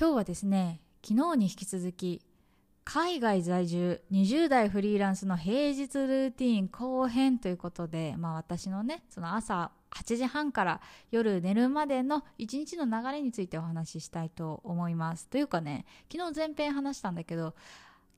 今日はですね昨日に引き続き海外在住20代フリーランスの平日ルーティン後編ということで、まあ、私のねその朝8時半から夜寝るまでの一日の流れについてお話ししたいと思います。というかね昨日前編話したんだけど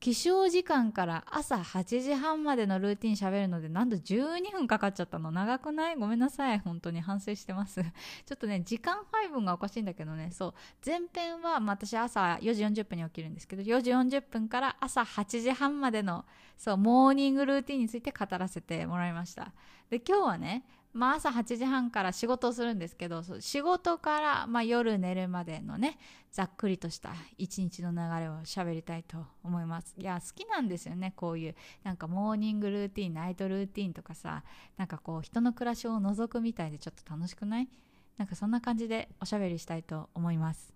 起床時間から朝8時半までのルーティン喋るのでなんと12分かかっちゃったの。長くない？ごめんなさい。本当に反省してます。ちょっとね時間配分がおかしいんだけどね。そう。前編は、まあ、私朝4時40分に起きるんですけど4時40分から朝8時半までのそうモーニングルーティンについて語らせてもらいました。で今日はねまあ、朝8時半から仕事をするんですけど仕事から、まあ、夜寝るまでのねざっくりとした一日の流れを喋りたいと思います。いや好きなんですよねこういうなんかモーニングルーティンナイトルーティンとかさなんかこう人の暮らしを覗くみたいでちょっと楽しくない？なんかそんな感じでおしゃべりしたいと思います。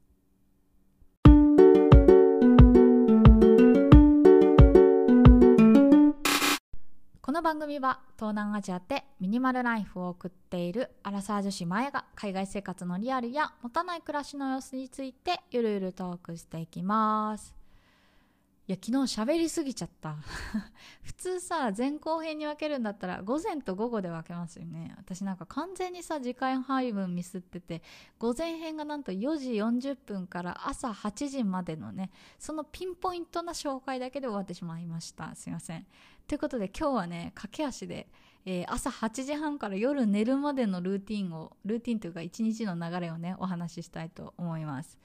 の番組は東南アジアでミニマルライフを送っているアラサー女子マヤが海外生活のリアルや持たない暮らしの様子についてゆるゆるトークしていきます。いや昨日喋りすぎちゃった。普通さ前後編に分けるんだったら午前と午後で分けますよね。私なんか完全にさ時間配分ミスってて午前編がなんと4時40分から朝8時までのねそのピンポイントな紹介だけで終わってしまいました。すいません。ということで今日はね駆け足で、えー、朝8時半から夜寝るまでのルーティンをルーティンというか一日の流れをねお話ししたいと思います。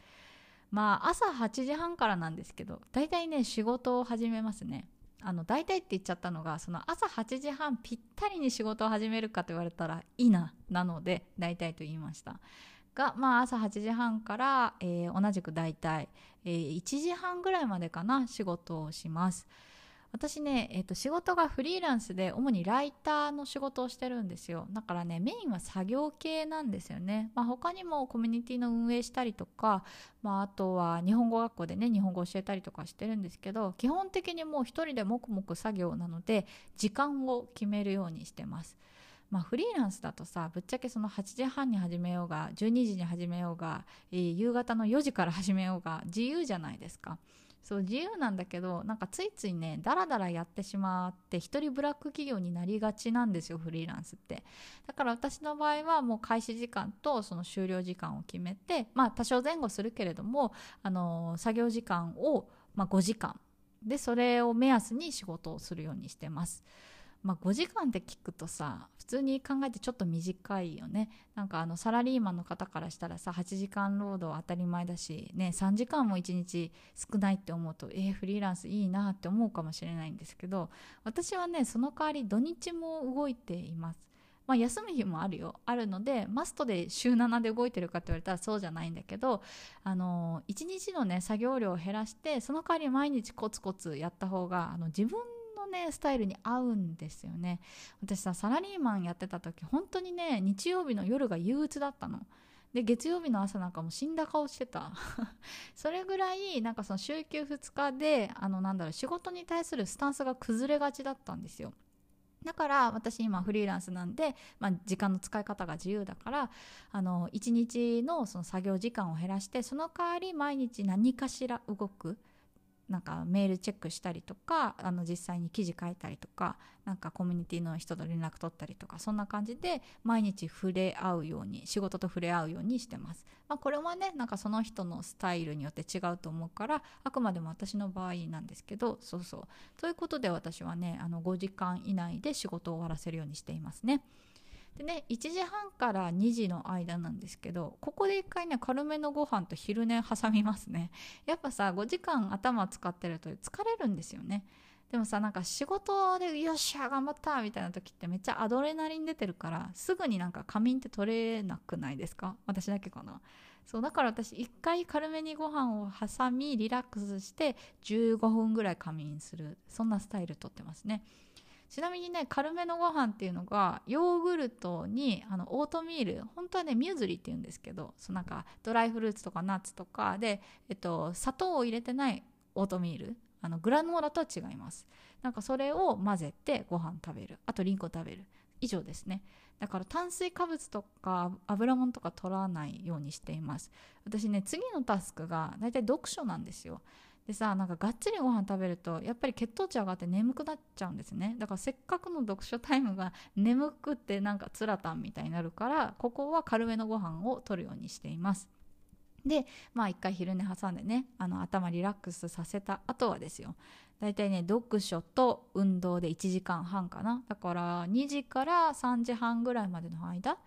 まあ朝8時半からなんですけど大体ね仕事を始めますね。あの大体って言っちゃったのがその朝8時半ぴったりに仕事を始めるかと言われたらいいななので大体と言いました。が、まあ、朝8時半から、えー、同じく大体、えー、1時半ぐらいまでかな仕事をします。私ね、えー、と仕事がフリーランスで主にライターの仕事をしてるんですよ。だからねメインは作業系なんですよね、まあ、他にもコミュニティの運営したりとか、まあ、あとは日本語学校でね日本語教えたりとかしてるんですけど基本的にもう一人で黙々作業なので時間を決めるようにしてます。まあ、フリーランスだとさぶっちゃけその8時半に始めようが12時に始めようが、夕方の4時から始めようが自由じゃないですか。そう自由なんだけどなんかついついねダラダラやってしまって一人ブラック企業になりがちなんですよフリーランスって。だから私の場合はもう開始時間とその終了時間を決めてまあ多少前後するけれどもあの作業時間を、まあ、5時間。でそれを目安に仕事をするようにしてます。まあ、5時間って聞くとさ普通に考えてちょっと短いよねなんかあのサラリーマンの方からしたらさ8時間労働当たり前だし、ね、3時間も1日少ないって思うとえー、フリーランスいいなって思うかもしれないんですけど私はねその代わり土日も動いています。まあ、休む日もあるよあるのでマストで週7で動いてるかって言われたらそうじゃないんだけどあの1日のね作業量を減らしてその代わり毎日コツコツやった方があの自分ねスタイルに合うんですよね。私さサラリーマンやってた時本当にね日曜日の夜が憂鬱だったの。で月曜日の朝なんかも死んだ顔してた。それぐらいなんかその週休2日であのなんだろう仕事に対するスタンスが崩れがちだったんですよ。だから私今フリーランスなんで、まあ、時間の使い方が自由だからあの1日のその作業時間を減らしてその代わり毎日何かしら動く。なんかメールチェックしたりとかあの実際に記事書いたりとかなんかコミュニティの人と連絡取ったりとかそんな感じで毎日触れ合うように仕事と触れ合うようにしてます、まあ、これはねなんかその人のスタイルによって違うと思うからあくまでも私の場合なんですけどそうそうということで私はねあの5時間以内で仕事を終わらせるようにしていますね。でね1時半から2時の間なんですけどここで一回ね軽めのご飯と昼寝挟みますね。やっぱさ5時間頭使ってると疲れるんですよね。でもさなんか仕事でよっしゃ頑張ったみたいな時ってめっちゃアドレナリン出てるからすぐになんか仮眠って取れなくないですか？私だけかな。そうだから私一回軽めにご飯を挟みリラックスして15分ぐらい仮眠する。そんなスタイルとってますね。ちなみにね軽めのご飯っていうのがヨーグルトにあのオートミール本当はねミューズリーって言うんですけどそのなんかドライフルーツとかナッツとかで、えっと、砂糖を入れてないオートミールあのグラノーラとは違います。なんかそれを混ぜてご飯食べる。あとリンゴ食べる。以上ですね。だから炭水化物とか油もんとか取らないようにしています。私ね次のタスクが大体読書なんですよ。でさなんかがっつりご飯食べるとやっぱり血糖値上がって眠くなっちゃうんですね。だからせっかくの読書タイムが 眠くってなんかつらたんみたいになるからここは軽めのご飯を取るようにしています。でまあ一回昼寝挟んでねあの頭リラックスさせた後はですよ。大体ね読書と運動で1時間半かな。だから2時から3時半ぐらいまでの間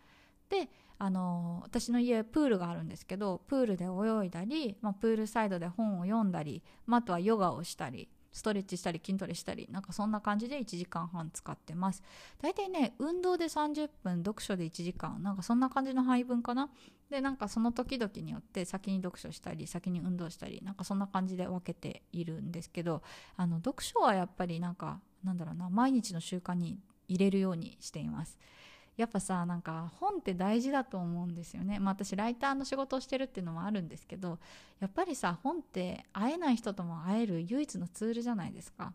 であの私の家プールがあるんですけどプールで泳いだり、まあ、プールサイドで本を読んだり、まあ、あとはヨガをしたりストレッチしたり筋トレしたりなんかそんな感じで1時間半使ってます。大体ね運動で30分読書で1時間なんかそんな感じの配分かな。でなんかその時々によって先に読書したり先に運動したりなんかそんな感じで分けているんですけどあの読書はやっぱりなんかなんだろうな毎日の習慣に入れるようにしています。やっぱさなんか本って大事だと思うんですよね。まあ私ライターの仕事をしてるっていうのもあるんですけどやっぱりさ本って会えない人とも会える唯一のツールじゃないですか。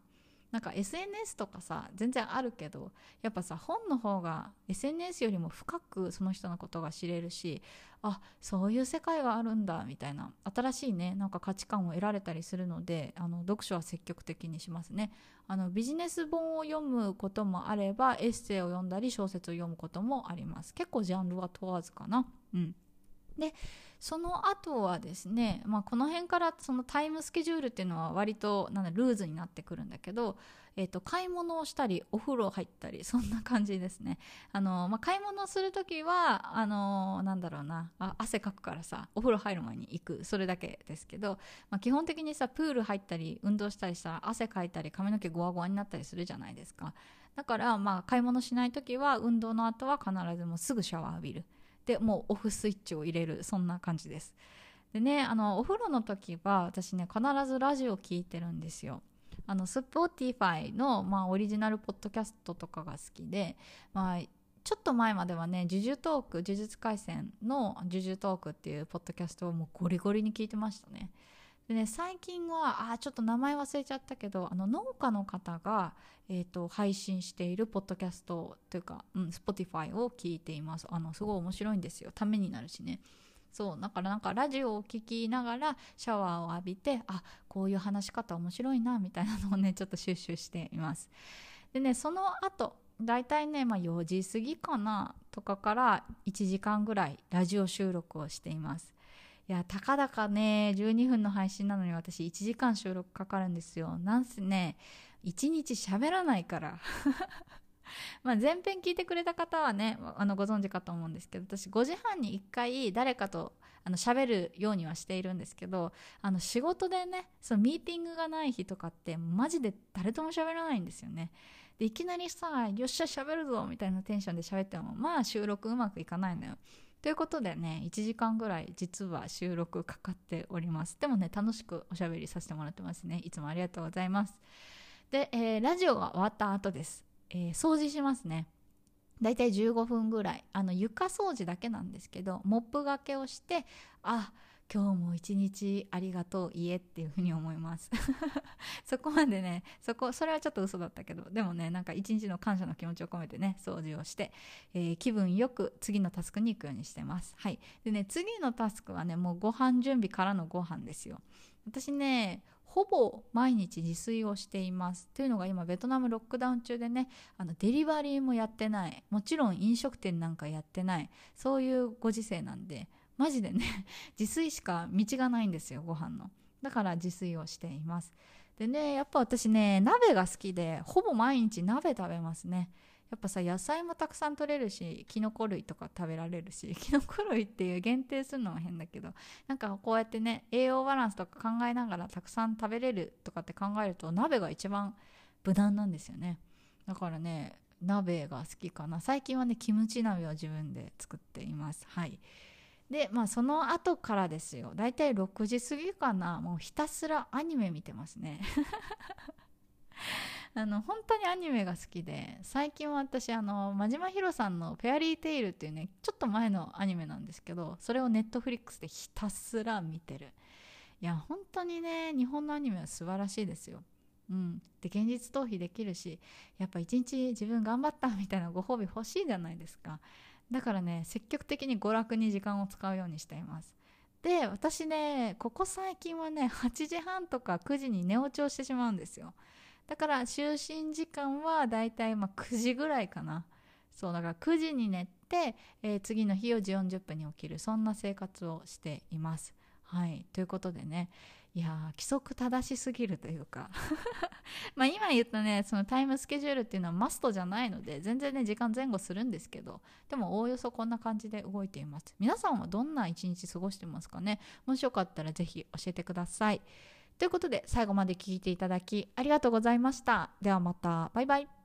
なんか SNS とかさ全然あるけどやっぱさ本の方が SNS よりも深くその人のことが知れるしあそういう世界があるんだみたいな新しいねなんか価値観を得られたりするのであの読書は積極的にしますね。あのビジネス本を読むこともあればエッセイを読んだり小説を読むこともあります。結構ジャンルは問わずかな。うん。でその後はですね、まあ、この辺からそのタイムスケジュールっていうのは割となんだルーズになってくるんだけど、えー、と買い物をしたりお風呂入ったりそんな感じですね。あの、まあ、買い物する時はあのなんだろうなあ汗かくからさお風呂入る前に行く。それだけですけど、まあ、基本的にさプール入ったり運動したりしたら汗かいたり髪の毛ゴワゴワになったりするじゃないですか。だからまあ買い物しない時は運動の後は必ずもうすぐシャワー浴びる。でもうオフスイッチを入れるそんな感じですでねあのお風呂の時は私ね必ずラジオ聴いてるんですよあの Spotify の、まあ、オリジナルポッドキャストとかが好きで、まあ、ちょっと前まではね、呪術トーク、呪術廻戦の呪術トークっていうポッドキャストをもうゴリゴリに聞いてましたね。でね、最近は、あ、ちょっと名前忘れちゃったけど、あの農家の方が、えっ、ー、と、配信しているポッドキャストというか、うん、Spotify を聞いています。あの、すごい面白いんですよ。ためになるしね。そうだからなんかラジオを聴きながらシャワーを浴びてあこういう話し方面白いなみたいなのをねちょっと収集していますでねその後大体ね、まあ、4時過ぎかなとかから1時間ぐらいラジオ収録をしていますいやたかだかね12分の配信なのに私1時間収録かかるんですよ。なんせね1日喋らないから。まあ前編聞いてくれた方はねあのご存知かと思うんですけど私5時半に1回誰かとあの喋るようにはしているんですけどあの仕事でねそのミーティングがない日とかってマジで誰とも喋らないんですよね。でいきなりさ「よっしゃ喋るぞ」みたいなテンションで喋ってもまあ収録うまくいかないのよ。ということでね1時間ぐらい実は収録かかっております。でもね楽しくおしゃべりさせてもらってますね。いつもありがとうございます。で、えー、ラジオが終わった後です。えー、掃除しますね。だいたい15分ぐらい。あの床掃除だけなんですけどモップがけをしてあっ今日も一日ありがとう家っていうふうに思います。そこまでねそこそれはちょっと嘘だったけどでもねなんか一日の感謝の気持ちを込めてね掃除をして、えー、気分よく次のタスクに行くようにしてます。はい。でね次のタスクはねもうご飯準備からのご飯ですよ。私ねほぼ毎日自炊をしています。というのが今ベトナムロックダウン中でねあのデリバリーもやってない。もちろん飲食店なんかやってない。そういうご時世なんでマジでね 自炊しか道がないんですよご飯の。だから自炊をしています。でねやっぱ私ね鍋が好きでほぼ毎日鍋食べますね。やっぱさ野菜もたくさん取れるしきのこ類とか食べられるしきのこ類っていう限定するのは変だけどなんかこうやってね栄養バランスとか考えながらたくさん食べれるとかって考えると鍋が一番無難なんですよね。だからね鍋が好きかな。最近はねキムチ鍋を自分で作っています。はい。でまあその後からですよ。だいたい6時過ぎかな。もうひたすらアニメ見てますね。あの本当にアニメが好きで最近は私あの真島ひろさんの「フェアリーテイル」っていうねちょっと前のアニメなんですけどそれをネットフリックスでひたすら見てる。いや本当にね日本のアニメは素晴らしいですよ。うん、で現実逃避できるしやっぱ一日自分頑張ったみたいなご褒美欲しいじゃないですか。だからね積極的に娯楽に時間を使うようにしています。で私ねここ最近はね8時半とか9時に寝落ちをしてしまうんですよ。だから就寝時間はだいたいま9時ぐらいかな。そうだから9時に寝て、えー、次の日4時40分に起きる。そんな生活をしています。はい。ということでねいや規則正しすぎるというか。まあ今言ったねそのタイムスケジュールっていうのはマストじゃないので全然ね時間前後するんですけどでもおおよそこんな感じで動いています。皆さんはどんな一日過ごしてますかね？もしよかったら是非教えてください。ということで最後まで聞いていただきありがとうございました。ではまた。バイバイ。